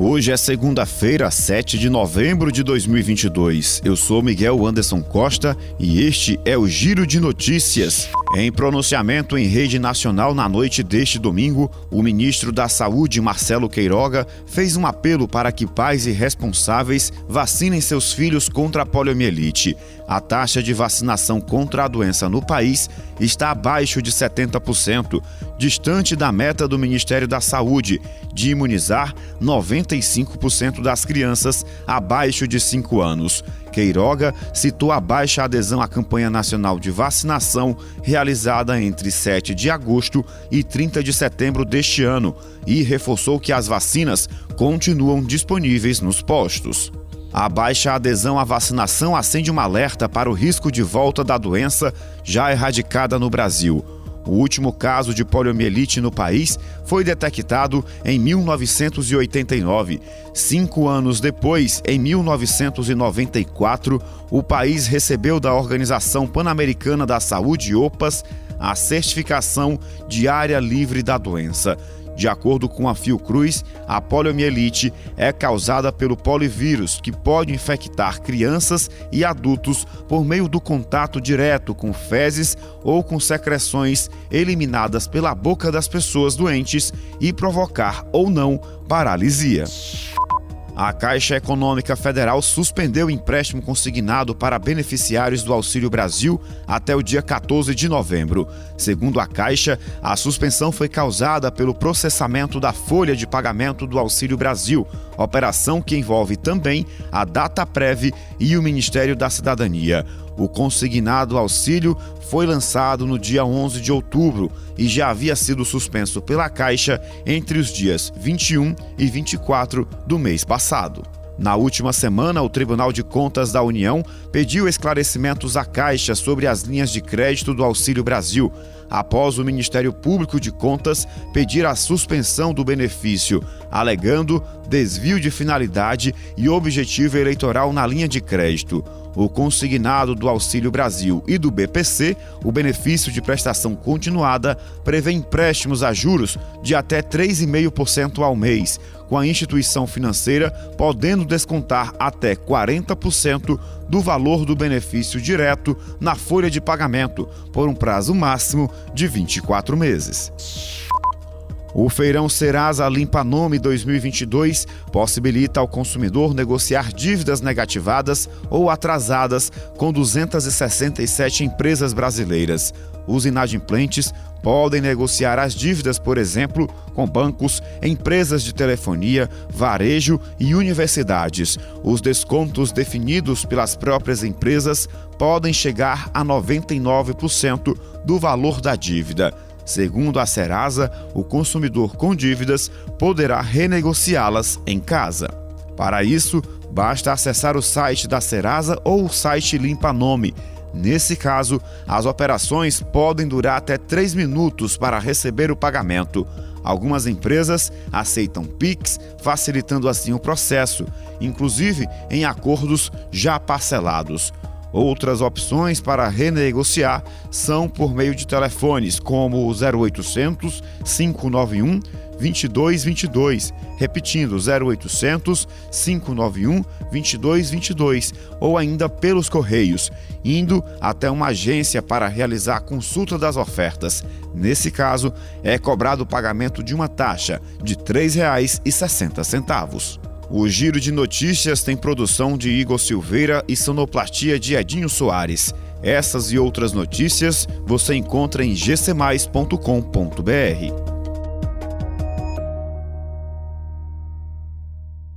Hoje é segunda-feira, 7 de novembro de 2022. Eu sou Miguel Anderson Costa e este é o Giro de Notícias. Em pronunciamento em rede nacional na noite deste domingo, o ministro da Saúde, Marcelo Queiroga, fez um apelo para que pais e responsáveis vacinem seus filhos contra a poliomielite. A taxa de vacinação contra a doença no país está abaixo de 70%, distante da meta do Ministério da Saúde de imunizar 95% das crianças abaixo de 5 anos. Queiroga citou a baixa adesão à campanha nacional de vacinação realizada entre 7 de agosto e 30 de setembro deste ano e reforçou que as vacinas continuam disponíveis nos postos. A baixa adesão à vacinação acende um alerta para o risco de volta da doença já erradicada no Brasil. O último caso de poliomielite no país foi detectado em 1989. Cinco anos depois, em 1994, o país recebeu da Organização Pan-Americana da Saúde, OPAS, a certificação de área livre da doença. De acordo com a Fiocruz, a poliomielite é causada pelo polivírus, que pode infectar crianças e adultos por meio do contato direto com fezes ou com secreções eliminadas pela boca das pessoas doentes e provocar ou não paralisia. A Caixa Econômica Federal suspendeu o empréstimo consignado para beneficiários do Auxílio Brasil até o dia 14 de novembro. Segundo a Caixa, a suspensão foi causada pelo processamento da folha de pagamento do Auxílio Brasil, operação que envolve também a Data Prev e o Ministério da Cidadania. O consignado auxílio foi lançado no dia 11 de outubro e já havia sido suspenso pela Caixa entre os dias 21 e 24 do mês passado. Na última semana, o Tribunal de Contas da União pediu esclarecimentos à Caixa sobre as linhas de crédito do Auxílio Brasil, após o Ministério Público de Contas pedir a suspensão do benefício, alegando desvio de finalidade e objetivo eleitoral na linha de crédito. O consignado do Auxílio Brasil e do BPC, o benefício de prestação continuada, prevê empréstimos a juros de até 3,5% ao mês, com a instituição financeira podendo descontar até 40% do valor do benefício direto na folha de pagamento, por um prazo máximo de 24 meses. O Feirão Serasa Limpa Nome 2022 possibilita ao consumidor negociar dívidas negativadas ou atrasadas com 267 empresas brasileiras. Os inadimplentes podem negociar as dívidas, por exemplo, com bancos, empresas de telefonia, varejo e universidades. Os descontos definidos pelas próprias empresas podem chegar a 99% do valor da dívida. Segundo a Serasa, o consumidor com dívidas poderá renegociá-las em casa. Para isso, basta acessar o site da Serasa ou o site Limpa Nome. Nesse caso, as operações podem durar até 3 minutos para receber o pagamento. Algumas empresas aceitam PIX, facilitando assim o processo, inclusive em acordos já parcelados. Outras opções para renegociar são por meio de telefones como o 0800 591 2222, repetindo 0800 591 2222 ou ainda pelos correios, indo até uma agência para realizar a consulta das ofertas. Nesse caso, é cobrado o pagamento de uma taxa de R$ 3,60. O Giro de Notícias tem produção de Igor Silveira e sonoplastia de Edinho Soares. Essas e outras notícias você encontra em gcmais.com.br.